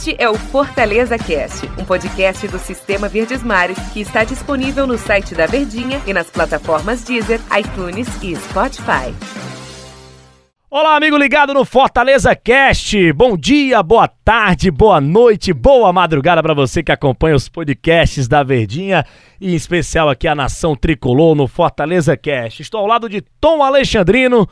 Este é o Fortaleza Cast, um podcast do Sistema Verdes Mares que está disponível no site da Verdinha e nas plataformas Deezer, iTunes e Spotify. Olá, amigo ligado no Fortaleza Cast. Bom dia, boa tarde, boa noite, boa madrugada para você que acompanha os podcasts da Verdinha e em especial aqui a Nação Tricolor no Fortaleza Cast. Estou ao lado de Tom Alexandrino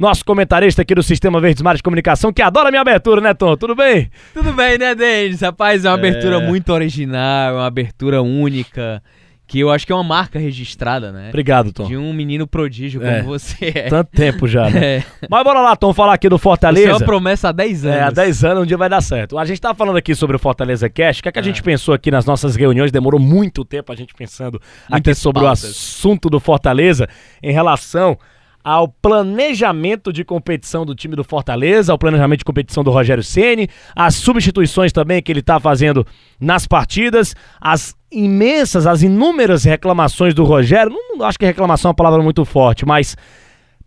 nosso comentarista aqui do Sistema Verdes Mares de Comunicação, que adora minha abertura, né, Tom? Tudo bem? Tudo bem, né, Denis? Rapaz, é uma é... abertura muito original, é uma abertura única que eu acho que é uma marca registrada, né? Obrigado, Tom. De um menino prodígio como é. você é. Tanto tempo já, né? É. Mas bora lá, Tom, falar aqui do Fortaleza. Isso é uma promessa há 10 anos. É, há 10 anos um dia vai dar certo. A gente tava falando aqui sobre o Fortaleza Cash, o que, é que a gente pensou aqui nas nossas reuniões, demorou muito tempo a gente pensando Muitas aqui sobre pautas. o assunto do Fortaleza em relação ao planejamento de competição do time do Fortaleza, ao planejamento de competição do Rogério Ceni, as substituições também que ele está fazendo nas partidas, as imensas, as inúmeras reclamações do Rogério. Não, não acho que reclamação é uma palavra muito forte, mas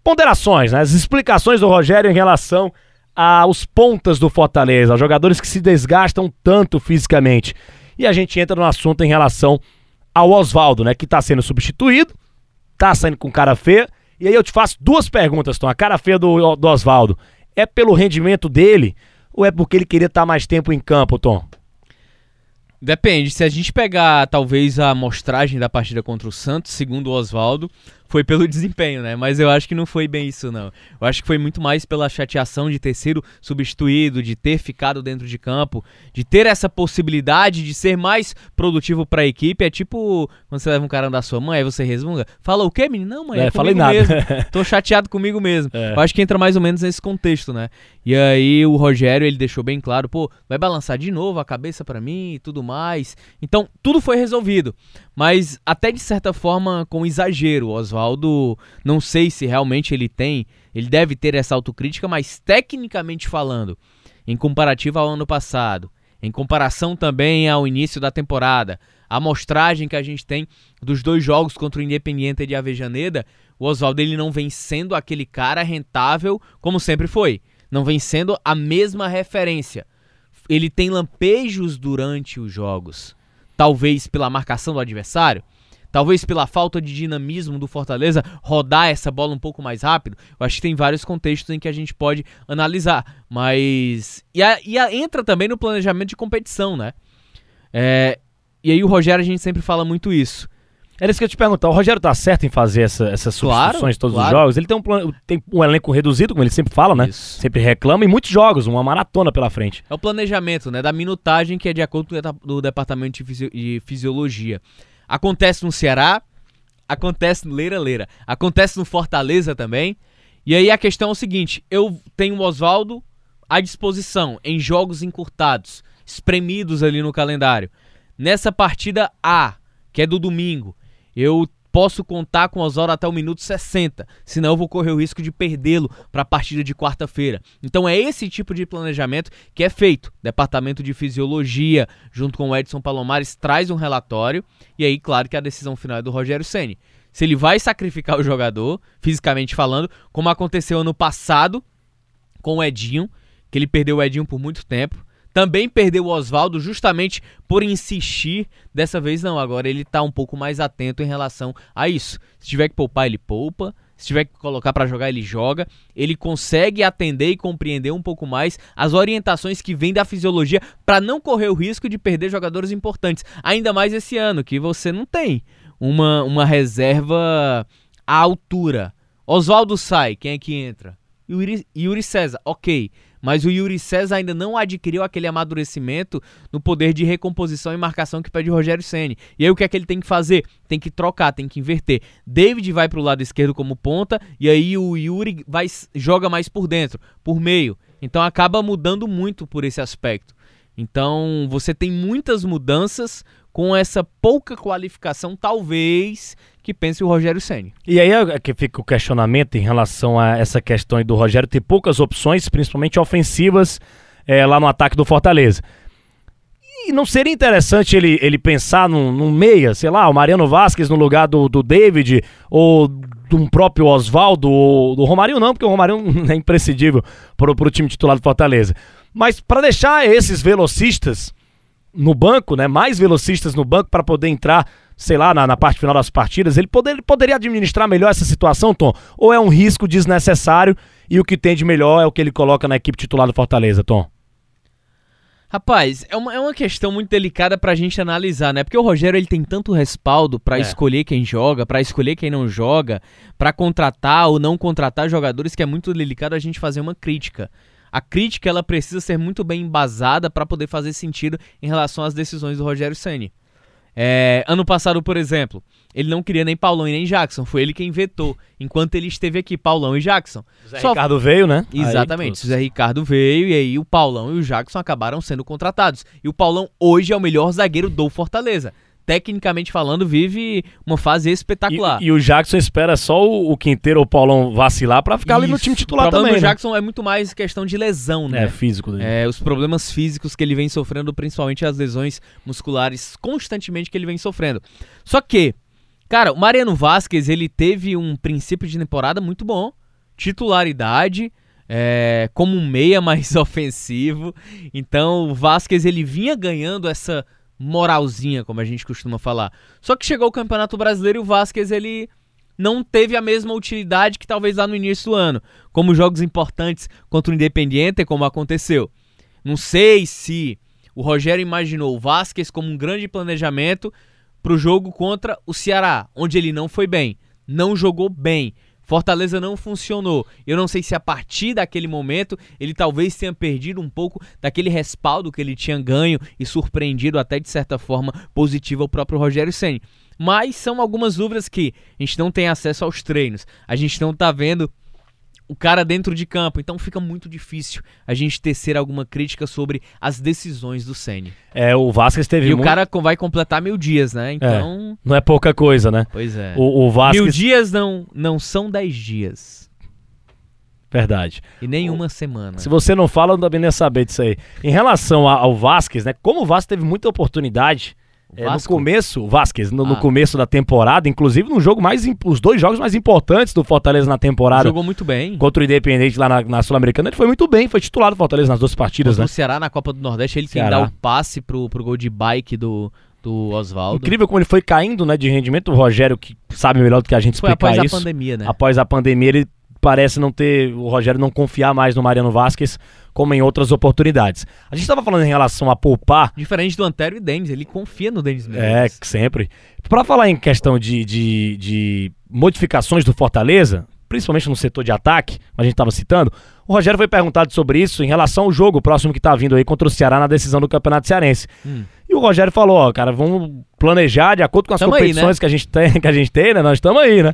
ponderações, né? as explicações do Rogério em relação aos pontas do Fortaleza, aos jogadores que se desgastam tanto fisicamente. E a gente entra no assunto em relação ao Oswaldo, né, que está sendo substituído, está saindo com cara feia e aí eu te faço duas perguntas, Tom. A cara feia do, do Oswaldo é pelo rendimento dele ou é porque ele queria estar mais tempo em campo, Tom? Depende. Se a gente pegar talvez a amostragem da partida contra o Santos, segundo o Oswaldo, foi pelo desempenho, né? Mas eu acho que não foi bem isso, não. Eu acho que foi muito mais pela chateação de ter sido substituído, de ter ficado dentro de campo, de ter essa possibilidade de ser mais produtivo para a equipe. É tipo quando você leva um cara da sua mãe, aí você resmunga. Fala o quê, menino? Não, mãe, é, é falei nada. mesmo. Tô chateado comigo mesmo. É. Eu acho que entra mais ou menos nesse contexto, né? E aí o Rogério, ele deixou bem claro, pô, vai balançar de novo a cabeça para mim e tudo mais. Então, tudo foi resolvido. Mas até de certa forma com exagero, Oswaldo Oswaldo, não sei se realmente ele tem, ele deve ter essa autocrítica, mas tecnicamente falando, em comparativo ao ano passado, em comparação também ao início da temporada, a amostragem que a gente tem dos dois jogos contra o Independiente de Avejaneda, o Oswaldo ele não vem sendo aquele cara rentável como sempre foi. Não vem sendo a mesma referência. Ele tem lampejos durante os jogos. Talvez pela marcação do adversário, talvez pela falta de dinamismo do Fortaleza, rodar essa bola um pouco mais rápido. Eu acho que tem vários contextos em que a gente pode analisar. Mas. E, a, e a, entra também no planejamento de competição, né? É, e aí o Rogério, a gente sempre fala muito isso. Era isso que eu te perguntar. O Rogério tá certo em fazer essa, essas substituições claro, todos claro. os jogos? Ele tem um, tem um elenco reduzido, como ele sempre fala, né? Isso. Sempre reclama, e muitos jogos, uma maratona pela frente. É o planejamento, né? Da minutagem que é de acordo com o departamento de fisiologia. Acontece no Ceará, acontece no Leira Leira, acontece no Fortaleza também. E aí a questão é o seguinte: eu tenho o Oswaldo à disposição em jogos encurtados, espremidos ali no calendário. Nessa partida A, que é do domingo, eu posso contar com o Oswaldo até o minuto 60, senão eu vou correr o risco de perdê-lo para a partida de quarta-feira. Então é esse tipo de planejamento que é feito. Departamento de Fisiologia, junto com o Edson Palomares, traz um relatório e aí, claro que a decisão final é do Rogério Ceni. Se ele vai sacrificar o jogador, fisicamente falando, como aconteceu ano passado com o Edinho, que ele perdeu o Edinho por muito tempo. Também perdeu o Oswaldo justamente por insistir. Dessa vez não, agora ele tá um pouco mais atento em relação a isso. Se tiver que poupar, ele poupa. Se tiver que colocar para jogar, ele joga. Ele consegue atender e compreender um pouco mais as orientações que vêm da fisiologia para não correr o risco de perder jogadores importantes. Ainda mais esse ano, que você não tem uma, uma reserva à altura. Oswaldo sai, quem é que entra? Yuri, Yuri César, ok mas o Yuri César ainda não adquiriu aquele amadurecimento no poder de recomposição e marcação que pede o Rogério Ceni. E aí o que é que ele tem que fazer? Tem que trocar, tem que inverter. David vai para o lado esquerdo como ponta e aí o Yuri vai joga mais por dentro, por meio. Então acaba mudando muito por esse aspecto. Então você tem muitas mudanças com essa pouca qualificação, talvez que pense o Rogério Ceni. E aí é que fica o questionamento em relação a essa questão do Rogério ter poucas opções, principalmente ofensivas, é, lá no ataque do Fortaleza. E não seria interessante ele, ele pensar num, num meia, sei lá, o Mariano Vasquez no lugar do, do David, ou de um próprio Oswaldo, ou do Romário não, porque o Romário é imprescindível para o time titular do Fortaleza. Mas para deixar esses velocistas no banco, né, mais velocistas no banco para poder entrar, sei lá, na, na, parte final das partidas, ele, poder, ele poderia administrar melhor essa situação, Tom? Ou é um risco desnecessário e o que tem de melhor é o que ele coloca na equipe titular do Fortaleza, Tom? Rapaz, é uma, é uma questão muito delicada pra gente analisar, né? Porque o Rogério ele tem tanto respaldo para é. escolher quem joga, para escolher quem não joga, para contratar ou não contratar jogadores que é muito delicado a gente fazer uma crítica. A crítica ela precisa ser muito bem embasada para poder fazer sentido em relação às decisões do Rogério Ceni. É, ano passado, por exemplo, ele não queria nem Paulão e nem Jackson. Foi ele quem vetou. Enquanto ele esteve aqui, Paulão e Jackson. Zé Só... Ricardo veio, né? Exatamente. Aí, Zé Ricardo veio e aí o Paulão e o Jackson acabaram sendo contratados. E o Paulão hoje é o melhor zagueiro do Fortaleza tecnicamente falando, vive uma fase espetacular. E, e o Jackson espera só o, o Quinteiro ou o Paulão vacilar para ficar Isso. ali no time titular também. O problema do né? Jackson é muito mais questão de lesão, né? É, físico. É, os problemas físicos que ele vem sofrendo, principalmente as lesões musculares constantemente que ele vem sofrendo. Só que, cara, o Mariano Vasquez, ele teve um princípio de temporada muito bom. Titularidade, é, como um meia mais ofensivo. Então, o Vasquez, ele vinha ganhando essa moralzinha, como a gente costuma falar. Só que chegou o Campeonato Brasileiro e o Vasquez ele não teve a mesma utilidade que talvez lá no início do ano, como jogos importantes contra o Independiente, como aconteceu. Não sei se o Rogério imaginou o Vasquez como um grande planejamento para o jogo contra o Ceará, onde ele não foi bem, não jogou bem, Fortaleza não funcionou. Eu não sei se a partir daquele momento ele talvez tenha perdido um pouco daquele respaldo que ele tinha ganho e surpreendido até de certa forma positiva o próprio Rogério Ceni. Mas são algumas dúvidas que a gente não tem acesso aos treinos. A gente não está vendo o cara dentro de campo. Então fica muito difícil a gente tecer alguma crítica sobre as decisões do Ceni. É, o Vasquez teve E o cara vai completar mil dias, né? Então... É, não é pouca coisa, né? Pois é. O, o Vasquez... Mil dias não, não são dez dias. Verdade. E nem uma semana. Se você não fala, eu também nem saber disso aí. Em relação ao Vasquez, né? Como o Vasquez teve muita oportunidade é, no começo, Vasquez, no, ah. no, começo da temporada, inclusive no jogo mais. Os dois jogos mais importantes do Fortaleza na temporada. Jogou muito bem. Contra o Independente lá na, na Sul-Americana, ele foi muito bem, foi titular do Fortaleza nas duas partidas, contra né? O Ceará na Copa do Nordeste, ele Ceará. tem que dar o passe pro, pro gol de bike do, do Oswaldo. Incrível como ele foi caindo, né, de rendimento. O Rogério, que sabe melhor do que a gente explicar foi após isso. a pandemia, né? Após a pandemia, ele parece não ter. O Rogério não confiar mais no Mariano Vasquez como em outras oportunidades. A gente estava falando em relação a poupar. Diferente do Antero e Denis, ele confia no Denis É, sempre. Para falar em questão de, de, de modificações do Fortaleza, principalmente no setor de ataque, a gente estava citando, o Rogério foi perguntado sobre isso em relação ao jogo próximo que está vindo aí contra o Ceará na decisão do Campeonato Cearense. Hum. E o Rogério falou, ó, cara, vamos planejar de acordo com as tamo competições aí, né? que a gente tem, que a gente tem, né? Nós estamos aí, né?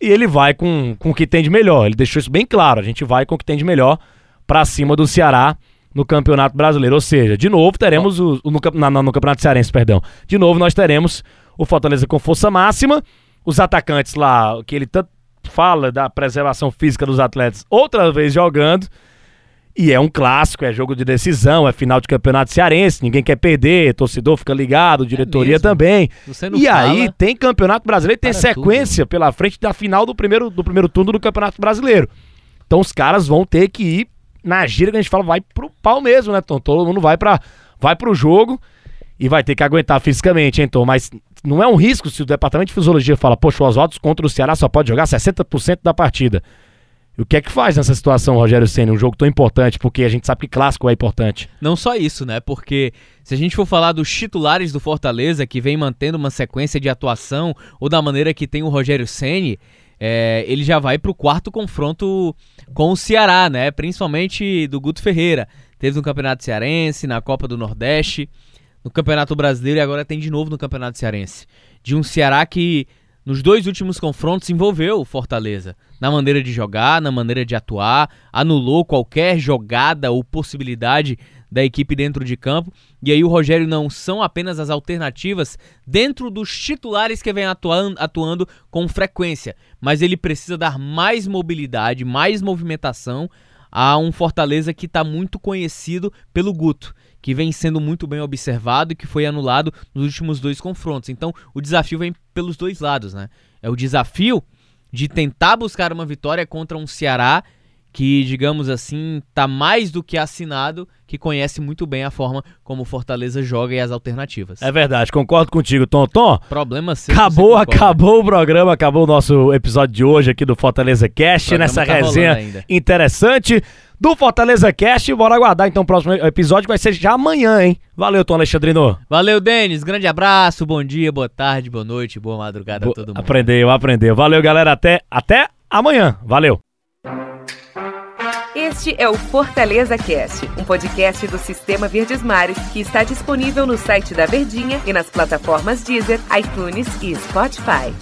E ele vai com, com o que tem de melhor. Ele deixou isso bem claro. A gente vai com o que tem de melhor para cima do Ceará no Campeonato Brasileiro. Ou seja, de novo teremos o, o no, na, no Campeonato Cearense, perdão. De novo nós teremos o Fortaleza com força máxima, os atacantes lá, que ele tanto fala da preservação física dos atletas, outra vez jogando. E é um clássico, é jogo de decisão, é final de campeonato cearense, ninguém quer perder, torcedor fica ligado, diretoria é também. e fala, aí tem campeonato brasileiro, tem sequência tudo. pela frente da final do primeiro, do primeiro turno do campeonato brasileiro. Então os caras vão ter que ir na gira que a gente fala, vai pro pau mesmo, né, Tom? Todo mundo vai para vai pro jogo e vai ter que aguentar fisicamente, hein, Tom? Mas não é um risco se o departamento de fisiologia fala, poxa, o Oswaldo contra o Ceará só pode jogar 60% da partida. O que é que faz nessa situação, Rogério Senna, um jogo tão importante? Porque a gente sabe que clássico é importante. Não só isso, né? Porque se a gente for falar dos titulares do Fortaleza, que vem mantendo uma sequência de atuação, ou da maneira que tem o Rogério Ceni, é, ele já vai para o quarto confronto com o Ceará, né? Principalmente do Guto Ferreira. Teve no Campeonato Cearense, na Copa do Nordeste, no Campeonato Brasileiro e agora tem de novo no Campeonato Cearense. De um Ceará que nos dois últimos confrontos envolveu o Fortaleza na maneira de jogar, na maneira de atuar, anulou qualquer jogada ou possibilidade da equipe dentro de campo. E aí o Rogério não são apenas as alternativas dentro dos titulares que vem atuando, atuando com frequência, mas ele precisa dar mais mobilidade, mais movimentação a um Fortaleza que está muito conhecido pelo Guto que vem sendo muito bem observado e que foi anulado nos últimos dois confrontos. Então, o desafio vem pelos dois lados, né? É o desafio de tentar buscar uma vitória contra um Ceará que, digamos assim, tá mais do que assinado que conhece muito bem a forma como o Fortaleza joga e as alternativas. É verdade, concordo contigo, Tom. Tom, Problema seu. acabou, acabou o programa, acabou o nosso episódio de hoje aqui do Fortaleza Cast, nessa tá resenha interessante do Fortaleza Cast. Bora aguardar então o próximo episódio, que vai ser já amanhã, hein? Valeu, Tom Alexandrino. Valeu, Denis. Grande abraço, bom dia, boa tarde, boa noite, boa madrugada Bo a todo mundo. Aprendeu, aprendeu. Valeu, galera. Até, até amanhã. Valeu. Este é o Fortaleza Cast, um podcast do Sistema Verdes Mares que está disponível no site da Verdinha e nas plataformas Deezer, iTunes e Spotify.